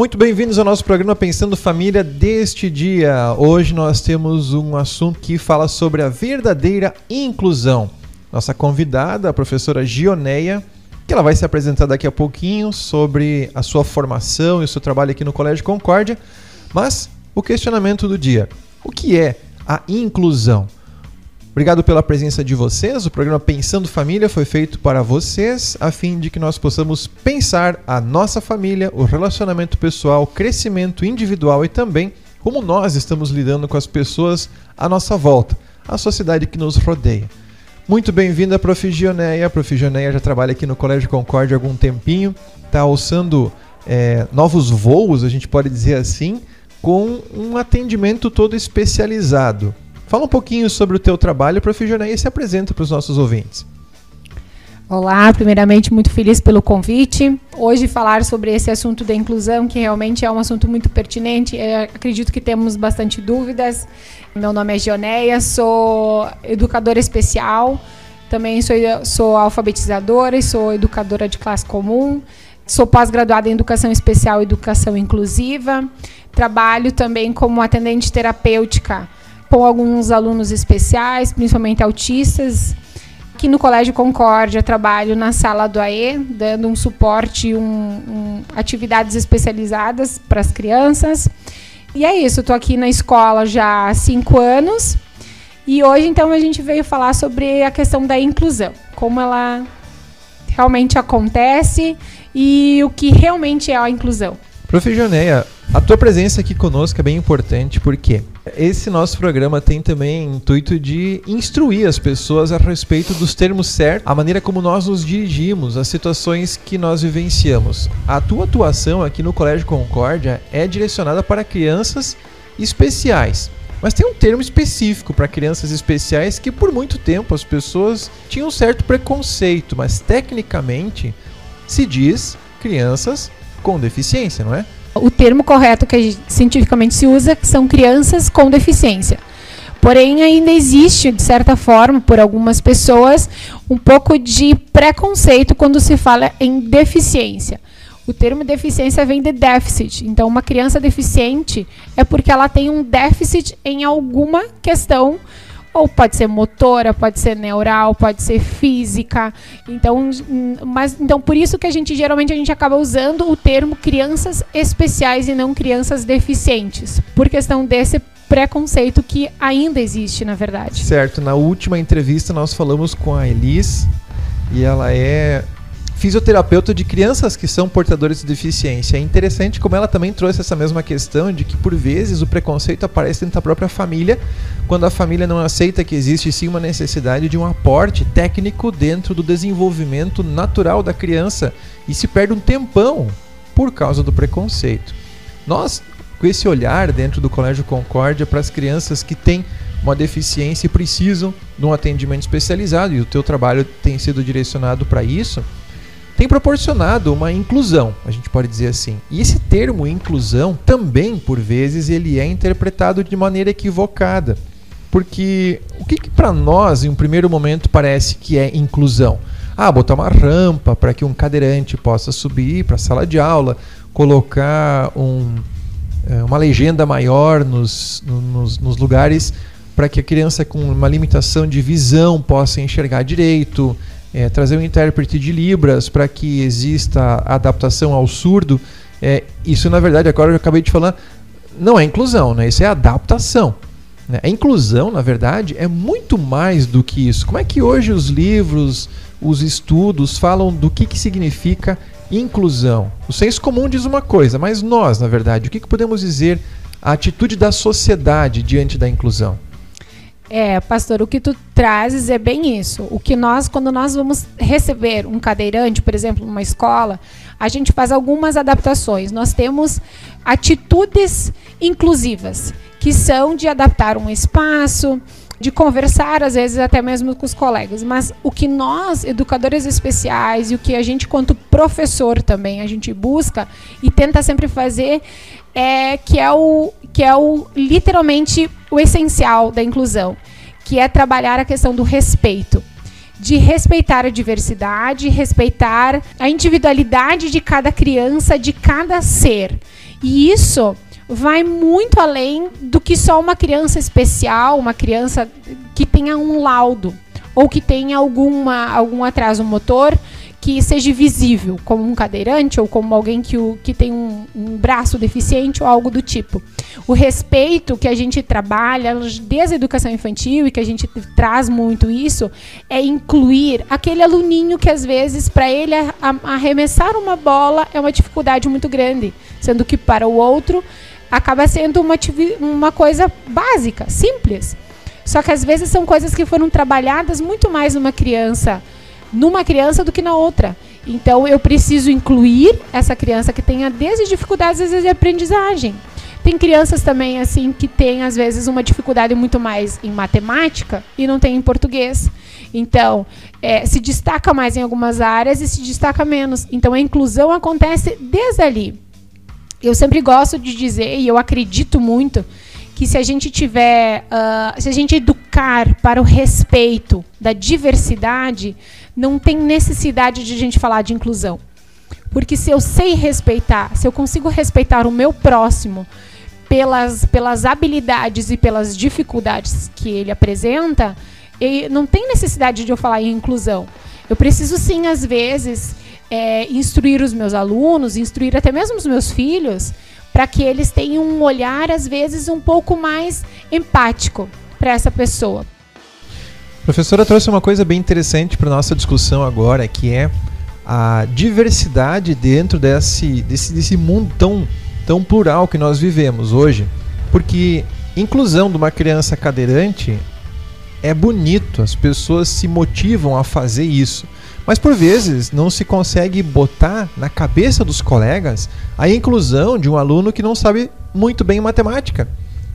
Muito bem-vindos ao nosso programa Pensando Família deste dia. Hoje nós temos um assunto que fala sobre a verdadeira inclusão. Nossa convidada, a professora Gioneia, que ela vai se apresentar daqui a pouquinho sobre a sua formação e o seu trabalho aqui no Colégio Concórdia. Mas o questionamento do dia: o que é a inclusão? Obrigado pela presença de vocês. O programa Pensando Família foi feito para vocês, a fim de que nós possamos pensar a nossa família, o relacionamento pessoal, crescimento individual e também como nós estamos lidando com as pessoas à nossa volta, a sociedade que nos rodeia. Muito bem-vinda, Prof. Gioneia. A Prof. Gioneia já trabalha aqui no Colégio Concórdia há algum tempinho, está alçando é, novos voos, a gente pode dizer assim, com um atendimento todo especializado. Fala um pouquinho sobre o teu trabalho, Prof. Joné, e se apresenta para os nossos ouvintes. Olá, primeiramente muito feliz pelo convite. Hoje falar sobre esse assunto da inclusão, que realmente é um assunto muito pertinente. Eu acredito que temos bastante dúvidas. Meu nome é Gioneia, sou educadora especial, também sou, sou alfabetizadora e sou educadora de classe comum. Sou pós-graduada em Educação Especial e Educação Inclusiva. Trabalho também como atendente terapêutica com alguns alunos especiais, principalmente autistas. Aqui no Colégio Concórdia trabalho na sala do AE, dando um suporte, um, um, atividades especializadas para as crianças. E é isso, estou aqui na escola já há cinco anos. E hoje, então, a gente veio falar sobre a questão da inclusão, como ela realmente acontece e o que realmente é a inclusão. Prof. Joneia, a tua presença aqui conosco é bem importante porque esse nosso programa tem também intuito de instruir as pessoas a respeito dos termos certos, a maneira como nós nos dirigimos, as situações que nós vivenciamos. A tua atuação aqui no Colégio Concórdia é direcionada para crianças especiais. Mas tem um termo específico para crianças especiais que por muito tempo as pessoas tinham um certo preconceito, mas tecnicamente se diz crianças com deficiência, não é? O termo correto que cientificamente se usa são crianças com deficiência. Porém, ainda existe, de certa forma, por algumas pessoas, um pouco de preconceito quando se fala em deficiência. O termo deficiência vem de déficit. Então, uma criança deficiente é porque ela tem um déficit em alguma questão ou pode ser motora, pode ser neural, pode ser física. Então, mas então por isso que a gente geralmente a gente acaba usando o termo crianças especiais e não crianças deficientes, por questão desse preconceito que ainda existe, na verdade. Certo, na última entrevista nós falamos com a Elis e ela é fisioterapeuta de crianças que são portadores de deficiência. É interessante como ela também trouxe essa mesma questão de que, por vezes, o preconceito aparece dentro da própria família, quando a família não aceita que existe sim uma necessidade de um aporte técnico dentro do desenvolvimento natural da criança e se perde um tempão por causa do preconceito. Nós, com esse olhar dentro do Colégio Concórdia para as crianças que têm uma deficiência e precisam de um atendimento especializado, e o teu trabalho tem sido direcionado para isso, tem proporcionado uma inclusão, a gente pode dizer assim. E esse termo inclusão também, por vezes, ele é interpretado de maneira equivocada. Porque o que, que para nós, em um primeiro momento, parece que é inclusão? Ah, botar uma rampa para que um cadeirante possa subir para a sala de aula, colocar um, é, uma legenda maior nos, nos, nos lugares para que a criança com uma limitação de visão possa enxergar direito, é, trazer um intérprete de Libras para que exista adaptação ao surdo. É, isso, na verdade, agora eu acabei de falar, não é inclusão, né? isso é adaptação. Né? A inclusão, na verdade, é muito mais do que isso. Como é que hoje os livros, os estudos falam do que, que significa inclusão? O senso comum diz uma coisa, mas nós, na verdade, o que, que podemos dizer a atitude da sociedade diante da inclusão? É, pastor, o que tu trazes é bem isso. O que nós, quando nós vamos receber um cadeirante, por exemplo, numa escola, a gente faz algumas adaptações. Nós temos atitudes inclusivas, que são de adaptar um espaço, de conversar, às vezes até mesmo com os colegas. Mas o que nós, educadores especiais, e o que a gente, quanto professor também, a gente busca e tenta sempre fazer é que é o que é o literalmente o essencial da inclusão, que é trabalhar a questão do respeito, de respeitar a diversidade, respeitar a individualidade de cada criança, de cada ser. E isso vai muito além do que só uma criança especial, uma criança que tenha um laudo ou que tenha alguma, algum atraso motor que seja visível, como um cadeirante ou como alguém que, o, que tem um, um, braço deficiente ou algo do tipo. O respeito que a gente trabalha desde a educação infantil e que a gente traz muito isso é incluir aquele aluninho que às vezes para ele arremessar uma bola é uma dificuldade muito grande, sendo que para o outro acaba sendo uma, uma coisa básica, simples. Só que às vezes são coisas que foram trabalhadas muito mais numa criança numa criança do que na outra. Então eu preciso incluir essa criança que tenha desde dificuldades às vezes, de aprendizagem. Tem crianças também assim que têm às vezes uma dificuldade muito mais em matemática e não tem em português. Então, é, se destaca mais em algumas áreas e se destaca menos. Então, a inclusão acontece desde ali. Eu sempre gosto de dizer, e eu acredito muito, que se a gente tiver, uh, se a gente educar para o respeito da diversidade, não tem necessidade de a gente falar de inclusão. Porque se eu sei respeitar, se eu consigo respeitar o meu próximo pelas, pelas habilidades e pelas dificuldades que ele apresenta, não tem necessidade de eu falar em inclusão. Eu preciso sim, às vezes, é, instruir os meus alunos, instruir até mesmo os meus filhos, para que eles tenham um olhar, às vezes, um pouco mais empático para essa pessoa. A professora trouxe uma coisa bem interessante para nossa discussão agora, que é a diversidade dentro desse, desse, desse mundo tão, tão plural que nós vivemos hoje. Porque inclusão de uma criança cadeirante é bonito, as pessoas se motivam a fazer isso. Mas por vezes não se consegue botar na cabeça dos colegas a inclusão de um aluno que não sabe muito bem matemática.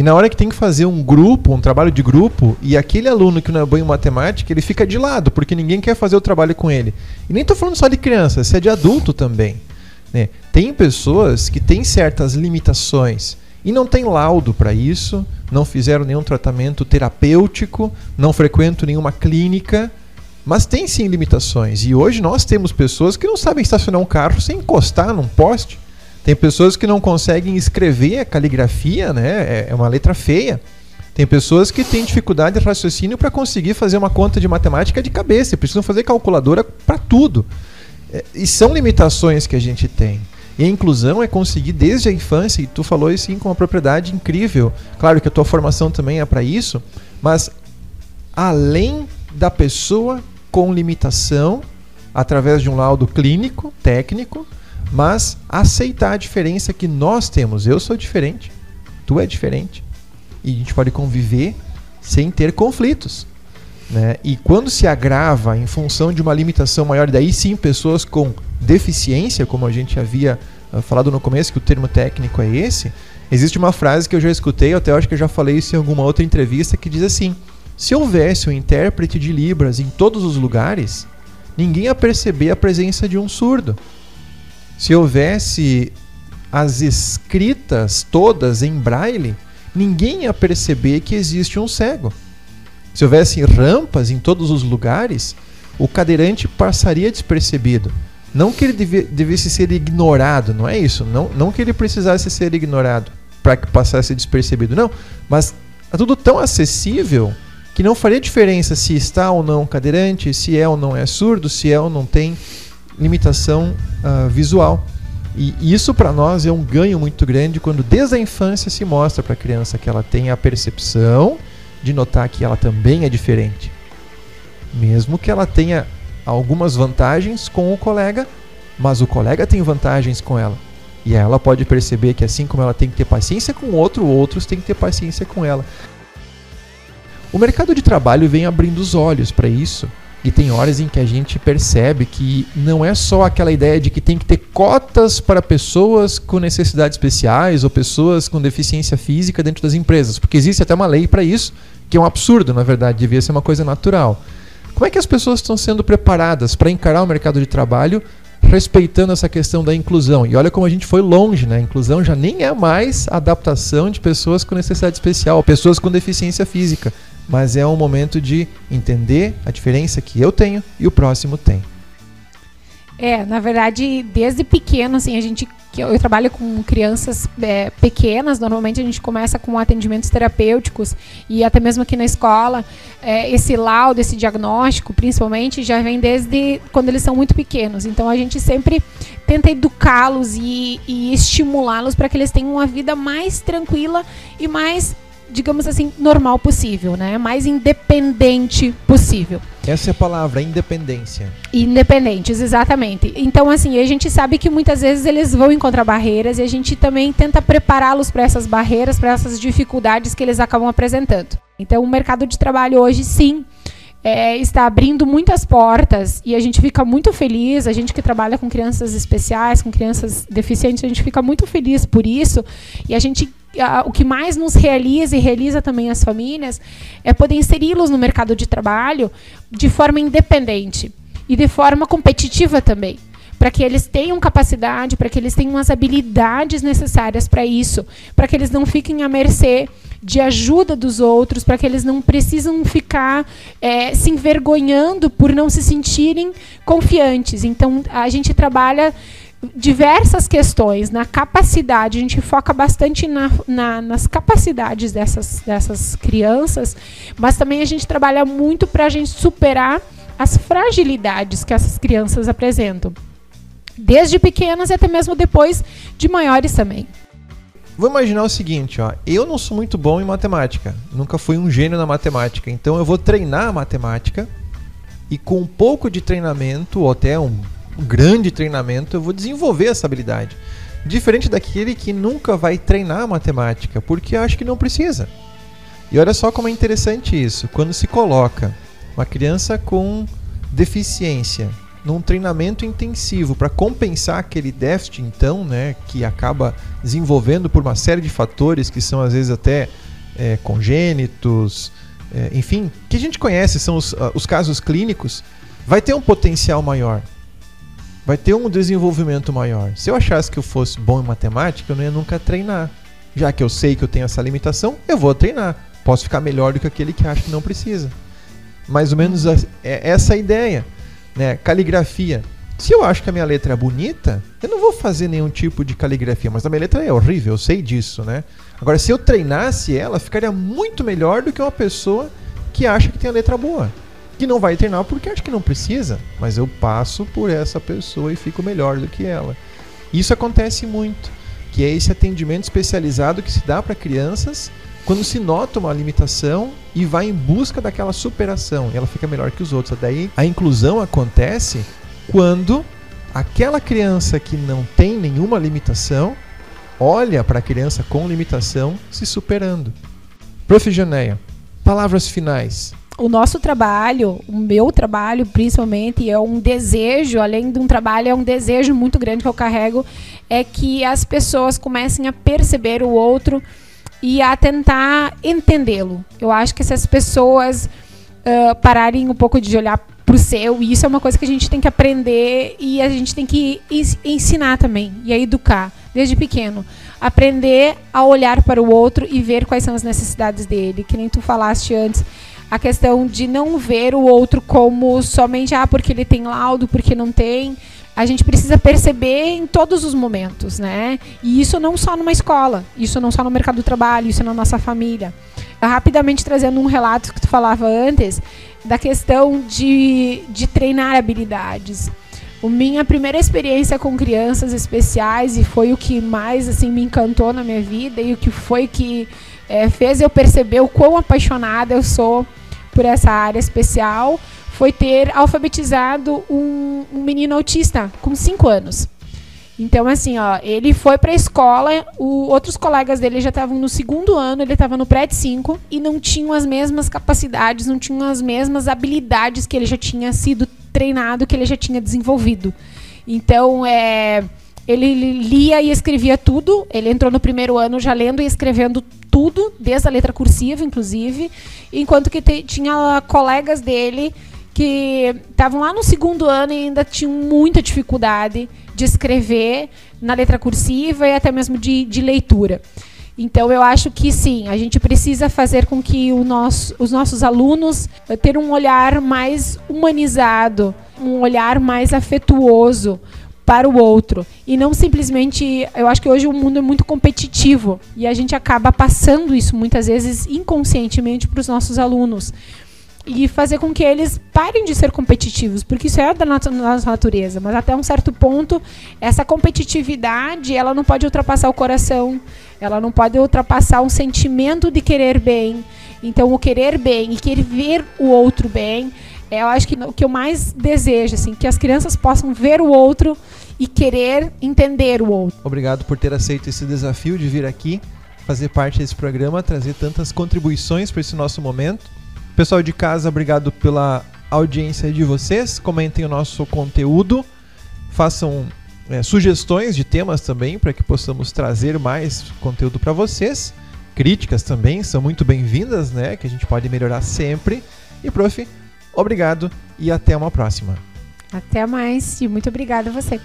E na hora que tem que fazer um grupo, um trabalho de grupo, e aquele aluno que não é bom em matemática, ele fica de lado, porque ninguém quer fazer o trabalho com ele. E nem estou falando só de criança, isso é de adulto também. Né? Tem pessoas que têm certas limitações e não tem laudo para isso, não fizeram nenhum tratamento terapêutico, não frequentam nenhuma clínica, mas tem sim limitações. E hoje nós temos pessoas que não sabem estacionar um carro sem encostar num poste. Tem pessoas que não conseguem escrever a caligrafia, né? É, é uma letra feia. Tem pessoas que têm dificuldade de raciocínio para conseguir fazer uma conta de matemática de cabeça, precisam fazer calculadora para tudo. É, e são limitações que a gente tem. E a inclusão é conseguir desde a infância, e tu falou isso com uma propriedade incrível. Claro que a tua formação também é para isso, mas além da pessoa com limitação, através de um laudo clínico, técnico, mas aceitar a diferença que nós temos. Eu sou diferente, tu é diferente. E a gente pode conviver sem ter conflitos. Né? E quando se agrava em função de uma limitação maior, daí sim pessoas com deficiência, como a gente havia uh, falado no começo, que o termo técnico é esse, existe uma frase que eu já escutei, até acho que eu já falei isso em alguma outra entrevista, que diz assim: se houvesse um intérprete de Libras em todos os lugares, ninguém ia perceber a presença de um surdo. Se houvesse as escritas todas em braille, ninguém ia perceber que existe um cego. Se houvesse rampas em todos os lugares, o cadeirante passaria despercebido. Não que ele deve, devesse ser ignorado, não é isso. Não, não que ele precisasse ser ignorado para que passasse despercebido, não. Mas é tudo tão acessível que não faria diferença se está ou não cadeirante, se é ou não é surdo, se é ou não tem limitação uh, visual. E isso para nós é um ganho muito grande quando desde a infância se mostra para a criança que ela tem a percepção de notar que ela também é diferente. Mesmo que ela tenha algumas vantagens com o colega, mas o colega tem vantagens com ela. E ela pode perceber que assim como ela tem que ter paciência com o outro, outros têm que ter paciência com ela. O mercado de trabalho vem abrindo os olhos para isso e tem horas em que a gente percebe que não é só aquela ideia de que tem que ter cotas para pessoas com necessidades especiais ou pessoas com deficiência física dentro das empresas, porque existe até uma lei para isso, que é um absurdo, na verdade, devia ser uma coisa natural. Como é que as pessoas estão sendo preparadas para encarar o mercado de trabalho respeitando essa questão da inclusão? E olha como a gente foi longe, né? A inclusão já nem é mais adaptação de pessoas com necessidade especial, pessoas com deficiência física mas é um momento de entender a diferença que eu tenho e o próximo tem. É, na verdade, desde pequeno, assim, a gente eu trabalho com crianças é, pequenas, normalmente a gente começa com atendimentos terapêuticos e até mesmo aqui na escola, é, esse laudo, esse diagnóstico, principalmente, já vem desde quando eles são muito pequenos. Então a gente sempre tenta educá-los e, e estimulá-los para que eles tenham uma vida mais tranquila e mais digamos assim, normal possível, né? Mais independente possível. Essa é a palavra, independência. Independentes, exatamente. Então, assim, a gente sabe que muitas vezes eles vão encontrar barreiras e a gente também tenta prepará-los para essas barreiras, para essas dificuldades que eles acabam apresentando. Então, o mercado de trabalho hoje, sim, é, está abrindo muitas portas e a gente fica muito feliz. A gente que trabalha com crianças especiais, com crianças deficientes, a gente fica muito feliz por isso. E a gente o que mais nos realiza e realiza também as famílias é poder inseri-los no mercado de trabalho de forma independente e de forma competitiva também. Para que eles tenham capacidade, para que eles tenham as habilidades necessárias para isso, para que eles não fiquem à mercê de ajuda dos outros, para que eles não precisam ficar é, se envergonhando por não se sentirem confiantes. Então, a gente trabalha diversas questões na capacidade, a gente foca bastante na, na, nas capacidades dessas, dessas crianças, mas também a gente trabalha muito para a gente superar as fragilidades que essas crianças apresentam, desde pequenas e até mesmo depois de maiores também. Vou imaginar o seguinte, ó, eu não sou muito bom em matemática, nunca fui um gênio na matemática, então eu vou treinar a matemática e com um pouco de treinamento, ou até um um grande treinamento, eu vou desenvolver essa habilidade. Diferente daquele que nunca vai treinar matemática, porque acha que não precisa. E olha só como é interessante isso. Quando se coloca uma criança com deficiência num treinamento intensivo para compensar aquele déficit, então, né, que acaba desenvolvendo por uma série de fatores que são às vezes até é, congênitos, é, enfim, que a gente conhece, são os, uh, os casos clínicos, vai ter um potencial maior vai ter um desenvolvimento maior. Se eu achasse que eu fosse bom em matemática, eu não ia nunca treinar. Já que eu sei que eu tenho essa limitação, eu vou treinar. Posso ficar melhor do que aquele que acha que não precisa. Mais ou menos é essa a ideia. Né? Caligrafia. Se eu acho que a minha letra é bonita, eu não vou fazer nenhum tipo de caligrafia, mas a minha letra é horrível, eu sei disso, né? Agora, se eu treinasse ela, ficaria muito melhor do que uma pessoa que acha que tem a letra boa que não vai treinar porque acha que não precisa, mas eu passo por essa pessoa e fico melhor do que ela. Isso acontece muito, que é esse atendimento especializado que se dá para crianças quando se nota uma limitação e vai em busca daquela superação, e ela fica melhor que os outros. Daí a inclusão acontece quando aquela criança que não tem nenhuma limitação olha para a criança com limitação se superando. Prof. Janeia, palavras finais o nosso trabalho, o meu trabalho principalmente, é um desejo, além de um trabalho, é um desejo muito grande que eu carrego, é que as pessoas comecem a perceber o outro e a tentar entendê-lo. Eu acho que se as pessoas uh, pararem um pouco de olhar para o seu, e isso é uma coisa que a gente tem que aprender e a gente tem que ensinar também e a educar desde pequeno. Aprender a olhar para o outro e ver quais são as necessidades dele, que nem tu falaste antes a questão de não ver o outro como somente ah, porque ele tem laudo, porque não tem. A gente precisa perceber em todos os momentos, né? E isso não só numa escola, isso não só no mercado do trabalho, isso na nossa família. Rapidamente trazendo um relato que tu falava antes, da questão de, de treinar habilidades. A minha primeira experiência com crianças especiais e foi o que mais assim me encantou na minha vida e o que foi que é, fez eu perceber o quão apaixonada eu sou por essa área especial foi ter alfabetizado um, um menino autista com 5 anos. Então, assim, ó, ele foi para a escola, o, outros colegas dele já estavam no segundo ano, ele estava no pré 5 e não tinham as mesmas capacidades, não tinham as mesmas habilidades que ele já tinha sido treinado, que ele já tinha desenvolvido. Então, é, ele lia e escrevia tudo. Ele entrou no primeiro ano já lendo e escrevendo tudo, desde a letra cursiva, inclusive, enquanto que tinha colegas dele que estavam lá no segundo ano e ainda tinham muita dificuldade de escrever na letra cursiva e até mesmo de, de leitura. Então, eu acho que sim, a gente precisa fazer com que nosso, os nossos alunos eh, tenham um olhar mais humanizado, um olhar mais afetuoso para o outro e não simplesmente, eu acho que hoje o mundo é muito competitivo e a gente acaba passando isso muitas vezes inconscientemente para os nossos alunos e fazer com que eles parem de ser competitivos, porque isso é da nossa natureza, mas até um certo ponto essa competitividade, ela não pode ultrapassar o coração, ela não pode ultrapassar um sentimento de querer bem. Então o querer bem e querer ver o outro bem, eu acho que o que eu mais desejo assim, que as crianças possam ver o outro e querer entender o outro. Obrigado por ter aceito esse desafio de vir aqui fazer parte desse programa, trazer tantas contribuições para esse nosso momento. Pessoal de casa, obrigado pela audiência de vocês. Comentem o nosso conteúdo, façam é, sugestões de temas também para que possamos trazer mais conteúdo para vocês. Críticas também são muito bem-vindas, né? Que a gente pode melhorar sempre. E, prof, obrigado e até uma próxima. Até mais e muito obrigada a você.